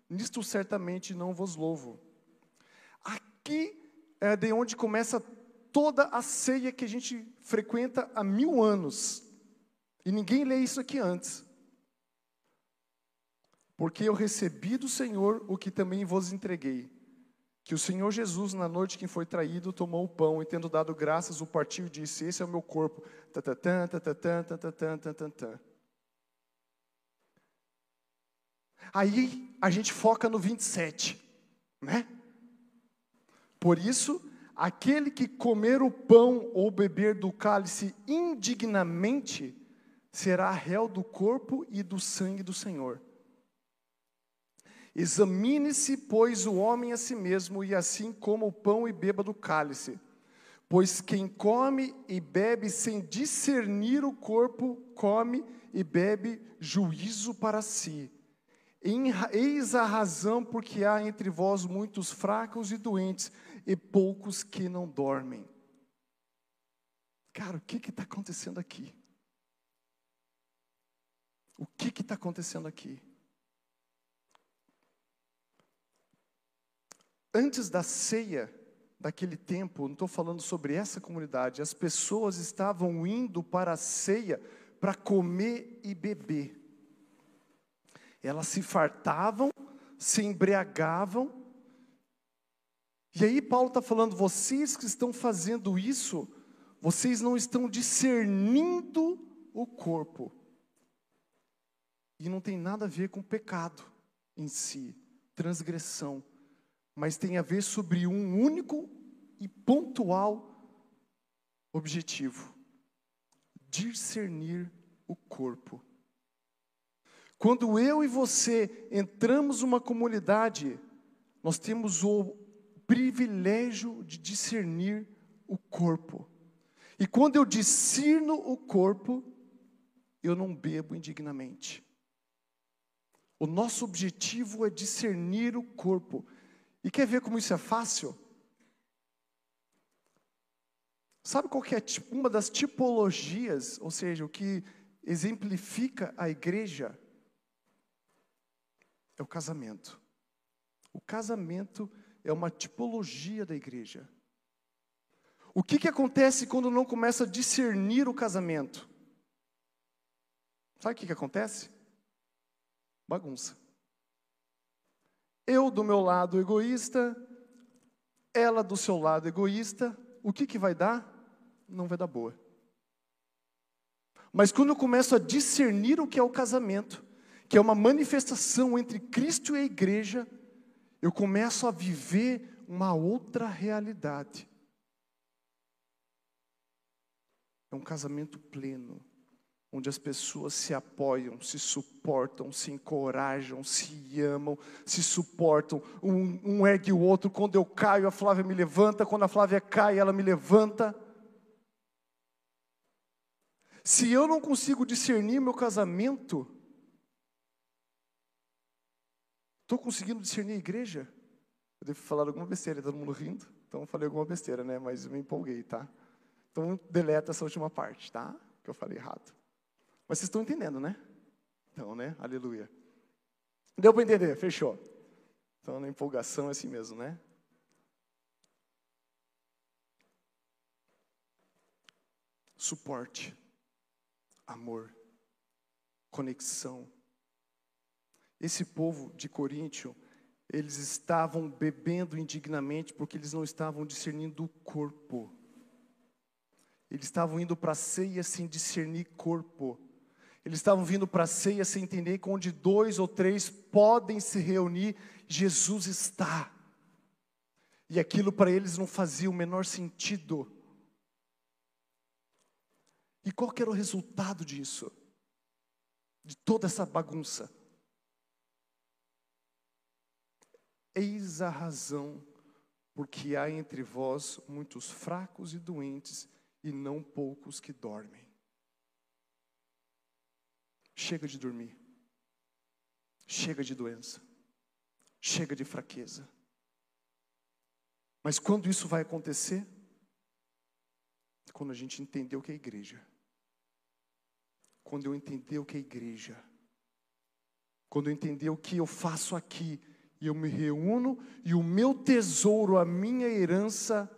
nisto certamente não vos louvo. Aqui é de onde começa toda a ceia que a gente frequenta há mil anos. E ninguém lê isso aqui antes. Porque eu recebi do Senhor o que também vos entreguei. Que o Senhor Jesus, na noite que foi traído, tomou o pão e, tendo dado graças, o partiu e disse: Esse é o meu corpo. Aí a gente foca no 27, né? Por isso, aquele que comer o pão ou beber do cálice indignamente, será réu do corpo e do sangue do Senhor. Examine-se, pois, o homem a si mesmo, e assim coma o pão e beba do cálice. Pois quem come e bebe sem discernir o corpo, come e bebe juízo para si. Eis a razão porque há entre vós muitos fracos e doentes, e poucos que não dormem. Cara, o que está acontecendo aqui? O que está acontecendo aqui? Antes da ceia daquele tempo, não estou falando sobre essa comunidade, as pessoas estavam indo para a ceia para comer e beber. Elas se fartavam, se embriagavam. E aí Paulo está falando, vocês que estão fazendo isso, vocês não estão discernindo o corpo. E não tem nada a ver com pecado em si, transgressão, mas tem a ver sobre um único e pontual objetivo: discernir o corpo. Quando eu e você entramos numa comunidade, nós temos o privilégio de discernir o corpo. E quando eu discerno o corpo, eu não bebo indignamente. O nosso objetivo é discernir o corpo. E quer ver como isso é fácil? Sabe qual que é uma das tipologias, ou seja, o que exemplifica a igreja? É o casamento. O casamento é uma tipologia da igreja. O que, que acontece quando não começa a discernir o casamento? Sabe o que, que acontece? Bagunça. Eu do meu lado egoísta, ela do seu lado egoísta, o que, que vai dar? Não vai dar boa. Mas quando eu começo a discernir o que é o casamento, que é uma manifestação entre Cristo e a igreja, eu começo a viver uma outra realidade. É um casamento pleno, onde as pessoas se apoiam, se suportam, se encorajam, se amam, se suportam, um, um ergue o outro. Quando eu caio, a Flávia me levanta, quando a Flávia cai, ela me levanta. Se eu não consigo discernir meu casamento, estou conseguindo discernir a igreja? Eu devo falar alguma besteira, todo mundo rindo, então eu falei alguma besteira, né? Mas me empolguei, tá? Então deleta essa última parte, tá? Que eu falei errado. Mas vocês estão entendendo, né? Então, né? Aleluia. Deu para entender? Fechou. Então, na empolgação é assim mesmo, né? Suporte, amor, conexão. Esse povo de Coríntio, eles estavam bebendo indignamente porque eles não estavam discernindo o corpo. Eles estavam indo para a ceia sem discernir corpo. Eles estavam vindo para a ceia sem entender que onde dois ou três podem se reunir, Jesus está. E aquilo para eles não fazia o menor sentido. E qual que era o resultado disso? De toda essa bagunça? Eis a razão porque há entre vós muitos fracos e doentes, e não poucos que dormem. Chega de dormir. Chega de doença. Chega de fraqueza. Mas quando isso vai acontecer? Quando a gente entender o que é igreja. Quando eu entender o que é igreja. Quando eu entender o que eu faço aqui e eu me reúno e o meu tesouro, a minha herança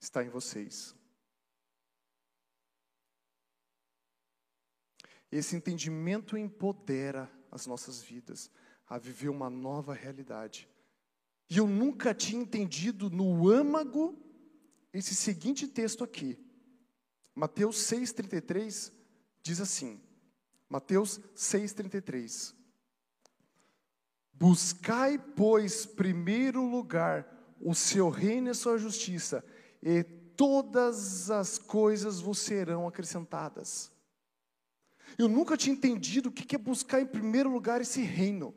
está em vocês. Esse entendimento empodera as nossas vidas a viver uma nova realidade. E eu nunca tinha entendido no âmago esse seguinte texto aqui. Mateus 6,33 diz assim: Mateus 6,33. Buscai, pois, primeiro lugar o seu reino e a sua justiça, e todas as coisas vos serão acrescentadas. Eu nunca tinha entendido o que é buscar em primeiro lugar esse reino.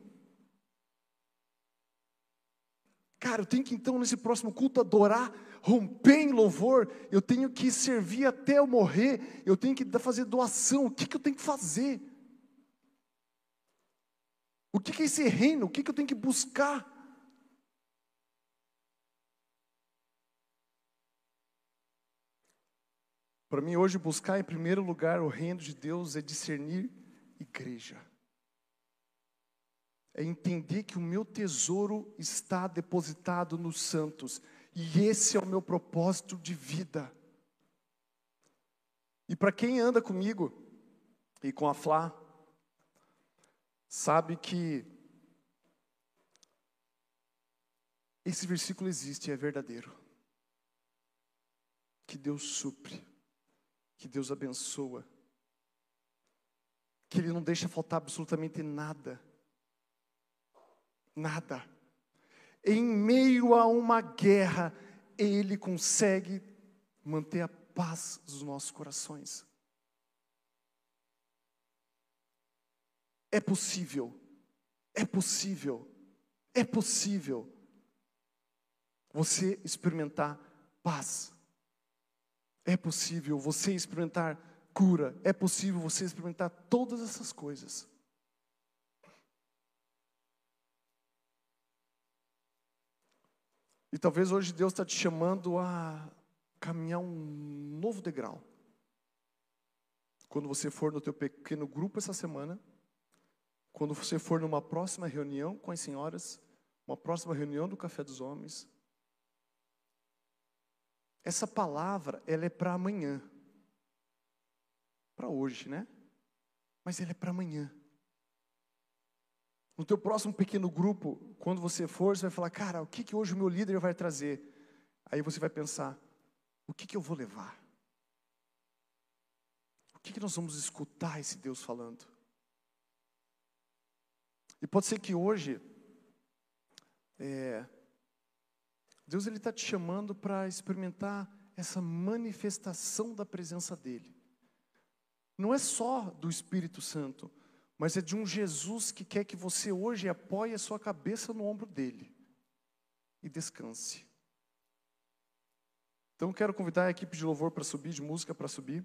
Cara, eu tenho que então nesse próximo culto adorar, romper em louvor, eu tenho que servir até eu morrer, eu tenho que fazer doação, o que, que eu tenho que fazer? O que, que é esse reino? O que, que eu tenho que buscar? Para mim, hoje, buscar em primeiro lugar o reino de Deus é discernir igreja. É entender que o meu tesouro está depositado nos santos, e esse é o meu propósito de vida. E para quem anda comigo e com a Flá, sabe que esse versículo existe e é verdadeiro. Que Deus supre que Deus abençoa, que Ele não deixa faltar absolutamente nada, nada. Em meio a uma guerra, Ele consegue manter a paz dos nossos corações. É possível, é possível, é possível você experimentar paz. É possível você experimentar cura, é possível você experimentar todas essas coisas. E talvez hoje Deus está te chamando a caminhar um novo degrau. Quando você for no teu pequeno grupo essa semana, quando você for numa próxima reunião com as senhoras, uma próxima reunião do Café dos Homens, essa palavra, ela é para amanhã. Para hoje, né? Mas ela é para amanhã. No teu próximo pequeno grupo, quando você for, você vai falar, cara, o que, que hoje o meu líder vai trazer? Aí você vai pensar, o que, que eu vou levar? O que, que nós vamos escutar esse Deus falando? E pode ser que hoje, é, Deus ele está te chamando para experimentar essa manifestação da presença dele. Não é só do Espírito Santo, mas é de um Jesus que quer que você hoje apoie a sua cabeça no ombro dele e descanse. Então quero convidar a equipe de louvor para subir, de música para subir.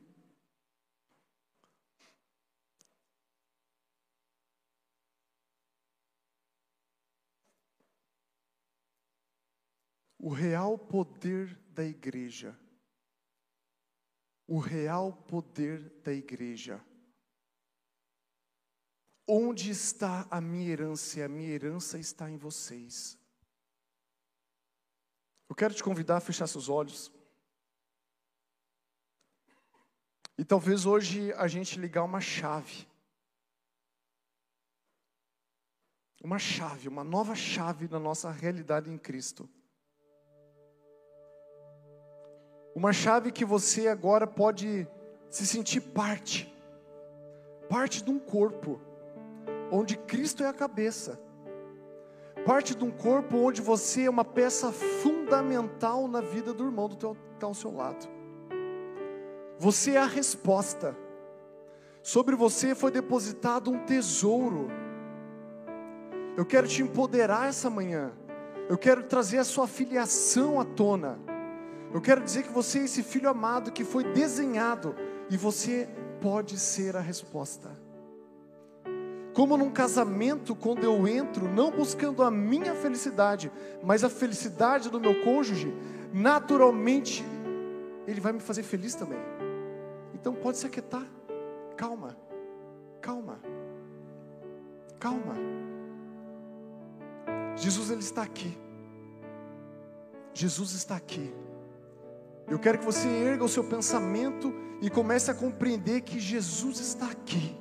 O real poder da igreja. O real poder da igreja. Onde está a minha herança? A minha herança está em vocês. Eu quero te convidar a fechar seus olhos. E talvez hoje a gente ligar uma chave. Uma chave, uma nova chave na nossa realidade em Cristo. Uma chave que você agora pode se sentir parte, parte de um corpo, onde Cristo é a cabeça, parte de um corpo onde você é uma peça fundamental na vida do irmão do teu, que está ao seu lado. Você é a resposta. Sobre você foi depositado um tesouro. Eu quero te empoderar essa manhã. Eu quero trazer a sua filiação à tona. Eu quero dizer que você é esse filho amado que foi desenhado e você pode ser a resposta. Como num casamento, quando eu entro, não buscando a minha felicidade, mas a felicidade do meu cônjuge, naturalmente ele vai me fazer feliz também. Então pode se aquietar. Calma, calma, calma. Jesus ele está aqui. Jesus está aqui. Eu quero que você erga o seu pensamento e comece a compreender que Jesus está aqui.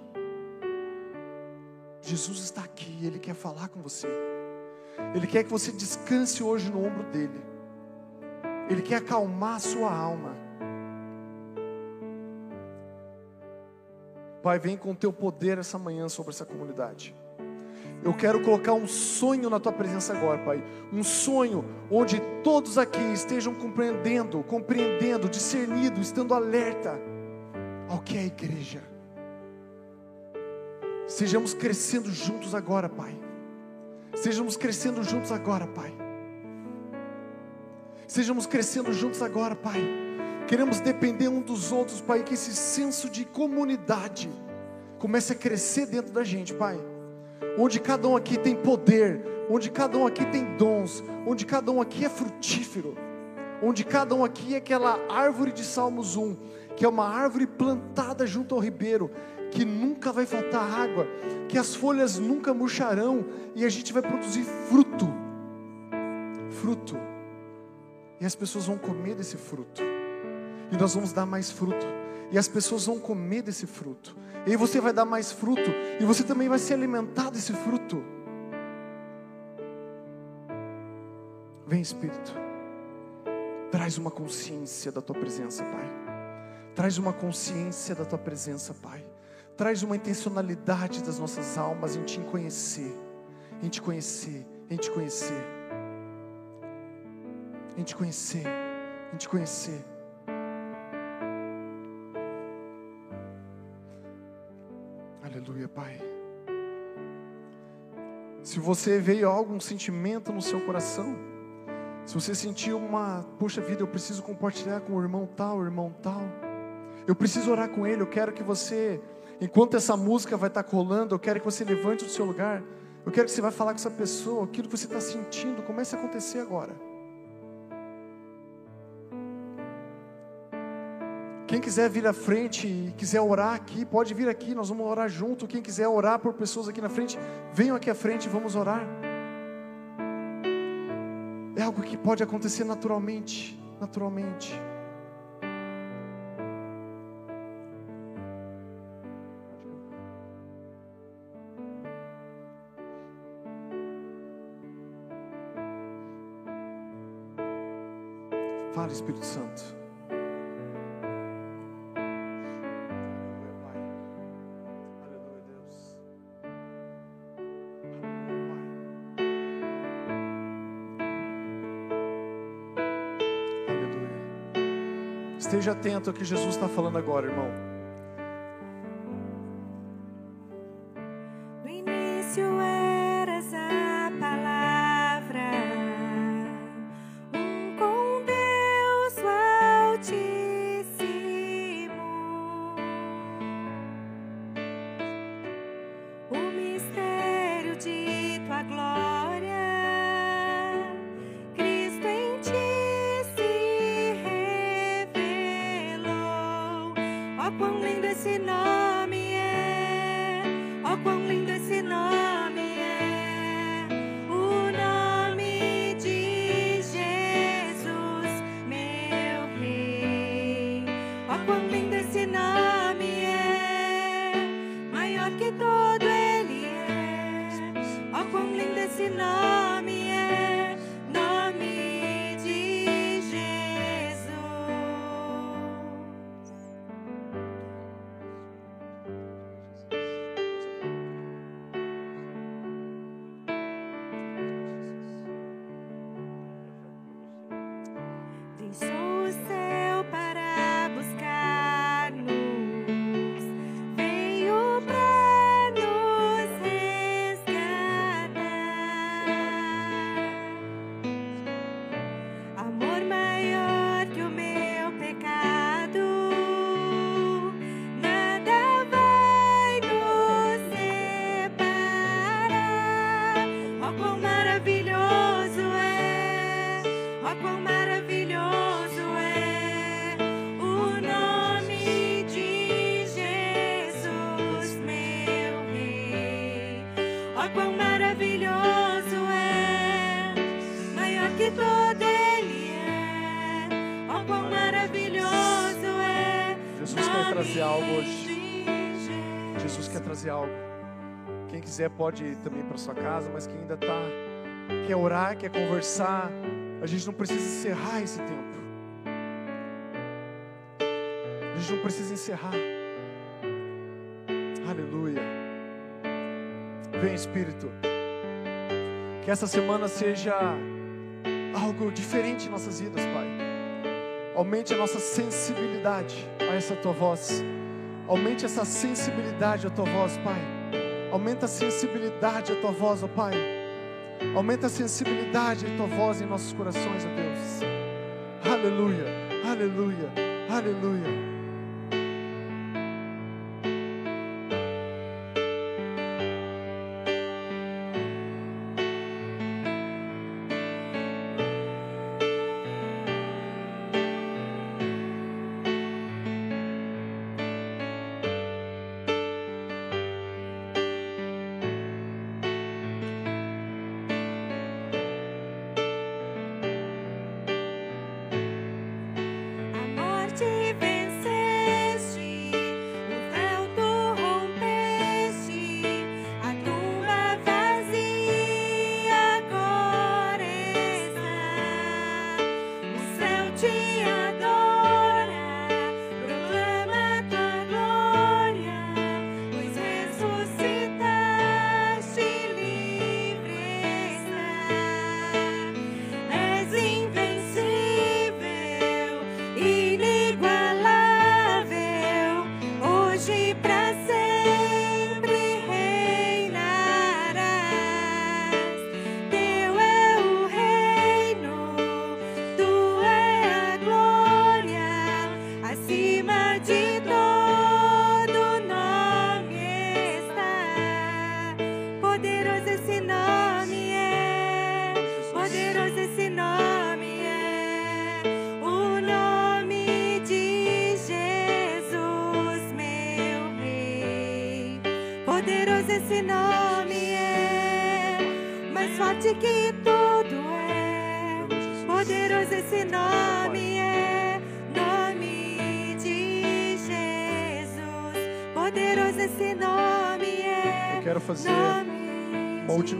Jesus está aqui, Ele quer falar com você. Ele quer que você descanse hoje no ombro dEle. Ele quer acalmar a sua alma. Pai, vem com o teu poder essa manhã sobre essa comunidade. Eu quero colocar um sonho na tua presença agora, Pai. Um sonho onde todos aqui estejam compreendendo, compreendendo, discernido, estando alerta ao que é a igreja. Sejamos crescendo juntos agora, Pai. Sejamos crescendo juntos agora, Pai. Sejamos crescendo juntos agora, Pai. Queremos depender um dos outros, Pai, que esse senso de comunidade comece a crescer dentro da gente, Pai onde cada um aqui tem poder, onde cada um aqui tem dons, onde cada um aqui é frutífero, onde cada um aqui é aquela árvore de Salmos 1, que é uma árvore plantada junto ao ribeiro, que nunca vai faltar água, que as folhas nunca murcharão e a gente vai produzir fruto. Fruto. E as pessoas vão comer desse fruto. E nós vamos dar mais fruto. E as pessoas vão comer desse fruto. E você vai dar mais fruto. E você também vai se alimentar desse fruto. Vem, Espírito. Traz uma consciência da tua presença, Pai. Traz uma consciência da tua presença, Pai. Traz uma intencionalidade das nossas almas em te conhecer, em te conhecer, em te conhecer, em te conhecer, em te conhecer. Pai. Se você veio algum sentimento no seu coração, se você sentiu uma, puxa vida, eu preciso compartilhar com o irmão tal, o irmão tal, eu preciso orar com ele, eu quero que você, enquanto essa música vai estar colando, eu quero que você levante do seu lugar, eu quero que você vá falar com essa pessoa, aquilo que você está sentindo, comece a acontecer agora. Quem quiser vir à frente e quiser orar aqui, pode vir aqui, nós vamos orar junto. Quem quiser orar por pessoas aqui na frente, venham aqui à frente e vamos orar. É algo que pode acontecer naturalmente, naturalmente. Fala, Espírito Santo. Esteja atento ao que Jesus está falando agora, irmão. Quão maravilhoso é, maior que todo ele é. Ó quão maravilhoso é. Jesus quer trazer algo hoje. Jesus quer trazer algo. Quem quiser pode ir também para sua casa, mas quem ainda tá quer orar, quer conversar, a gente não precisa encerrar esse tempo. A gente não precisa encerrar. Vem Espírito. Que essa semana seja algo diferente em nossas vidas, Pai. Aumente a nossa sensibilidade a essa tua voz. Aumente essa sensibilidade à tua voz, Pai. Aumenta a sensibilidade à tua voz, ó Pai. Aumenta a sensibilidade à tua voz em nossos corações, ó Deus. Aleluia, aleluia, aleluia.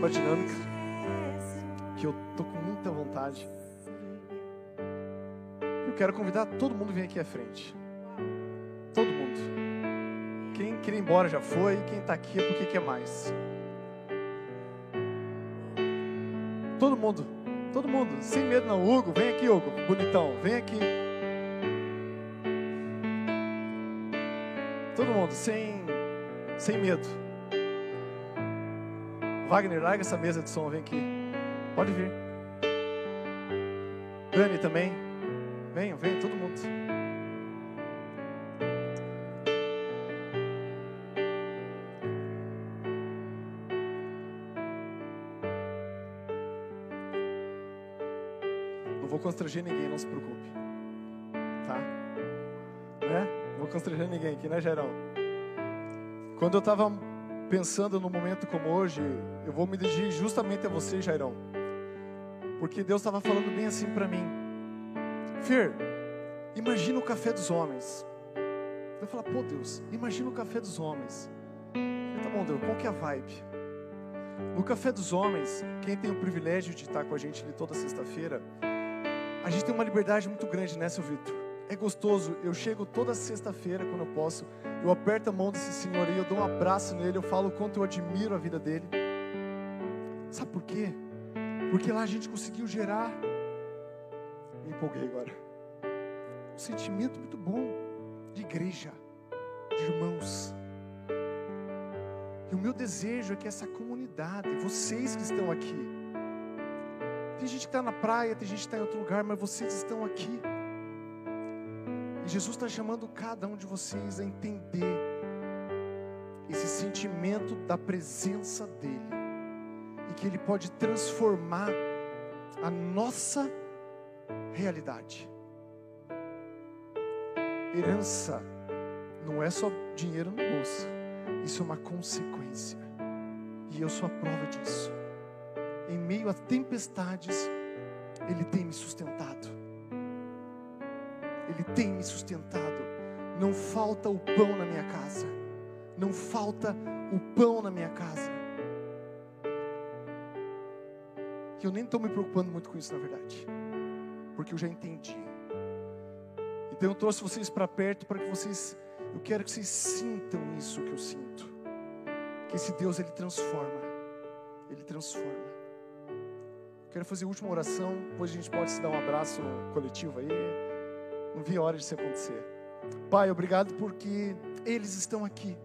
Uma dinâmica que eu tô com muita vontade. quero convidar todo mundo a vir aqui à frente. Todo mundo. Quem queria ir embora já foi, quem está aqui é porque quer mais. Todo mundo, todo mundo, sem medo não. Hugo, vem aqui, Hugo, bonitão, vem aqui. Todo mundo, sem, sem medo. Wagner, larga essa mesa de som, vem aqui. Pode vir. Dani também. Venham, venham, todo mundo. Não vou constranger ninguém, não se preocupe. Tá? Né? Não vou constranger ninguém aqui, né, Gerão? Quando eu estava pensando num momento como hoje, eu vou me dirigir justamente a você, Jairão. Porque Deus estava falando bem assim para mim. Fer, imagina o café dos homens. Eu falar, pô Deus, imagina o café dos homens. Eu, tá bom, Deus, qual que é a vibe? No café dos homens, quem tem o privilégio de estar com a gente ali toda sexta-feira, a gente tem uma liberdade muito grande, né, seu Vitor? É gostoso. Eu chego toda sexta-feira, quando eu posso, eu aperto a mão desse senhor aí, eu dou um abraço nele, eu falo o quanto eu admiro a vida dele. Sabe por quê? Porque lá a gente conseguiu gerar. Me empolguei agora. Um sentimento muito bom de igreja, de irmãos. E o meu desejo é que essa comunidade, vocês que estão aqui, tem gente que está na praia, tem gente que está em outro lugar, mas vocês estão aqui. Jesus está chamando cada um de vocês a entender esse sentimento da presença dEle. E que Ele pode transformar a nossa realidade. Herança não é só dinheiro no bolso, isso é uma consequência. E eu sou a prova disso. Em meio a tempestades, Ele tem me sustentado. Ele tem me sustentado. Não falta o pão na minha casa. Não falta o pão na minha casa. Que eu nem estou me preocupando muito com isso, na verdade. Porque eu já entendi. Então eu trouxe vocês para perto para que vocês. Eu quero que vocês sintam isso que eu sinto. Que esse Deus ele transforma. Ele transforma. Quero fazer a última oração. Depois a gente pode se dar um abraço coletivo aí. Não vi a hora disso acontecer. Pai, obrigado porque eles estão aqui.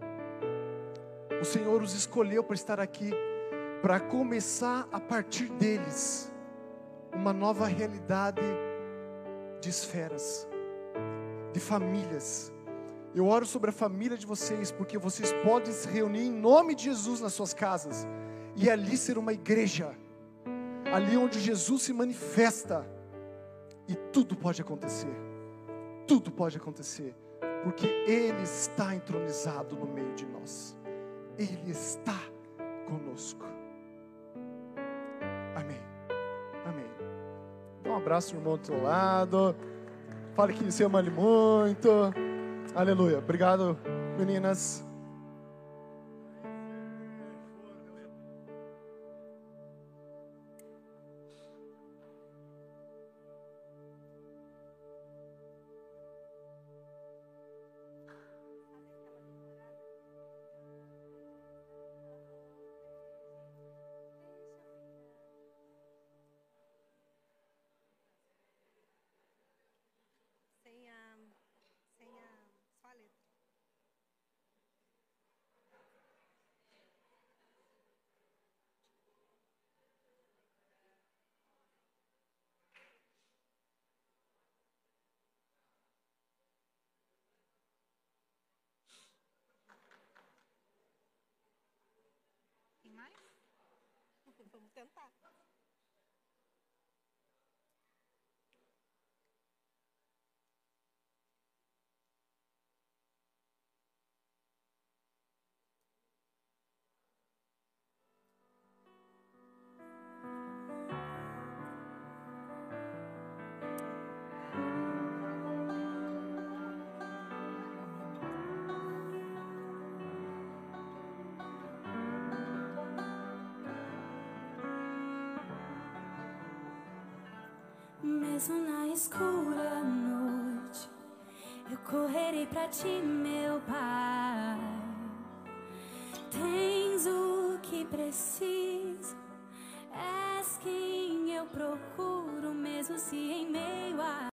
O Senhor os escolheu para estar aqui, para começar a partir deles uma nova realidade de esferas, de famílias. Eu oro sobre a família de vocês, porque vocês podem se reunir em nome de Jesus nas suas casas e ali ser uma igreja, ali onde Jesus se manifesta e tudo pode acontecer tudo pode acontecer, porque Ele está entronizado no meio de nós, Ele está conosco. Amém. Amém. Dá um abraço, irmão, do teu lado. Fale que você ama ele muito. Aleluia. Obrigado, meninas. Vamos tentar. na escura noite, eu correrei pra ti, meu pai. Tens o que preciso, és quem eu procuro, mesmo se em meio a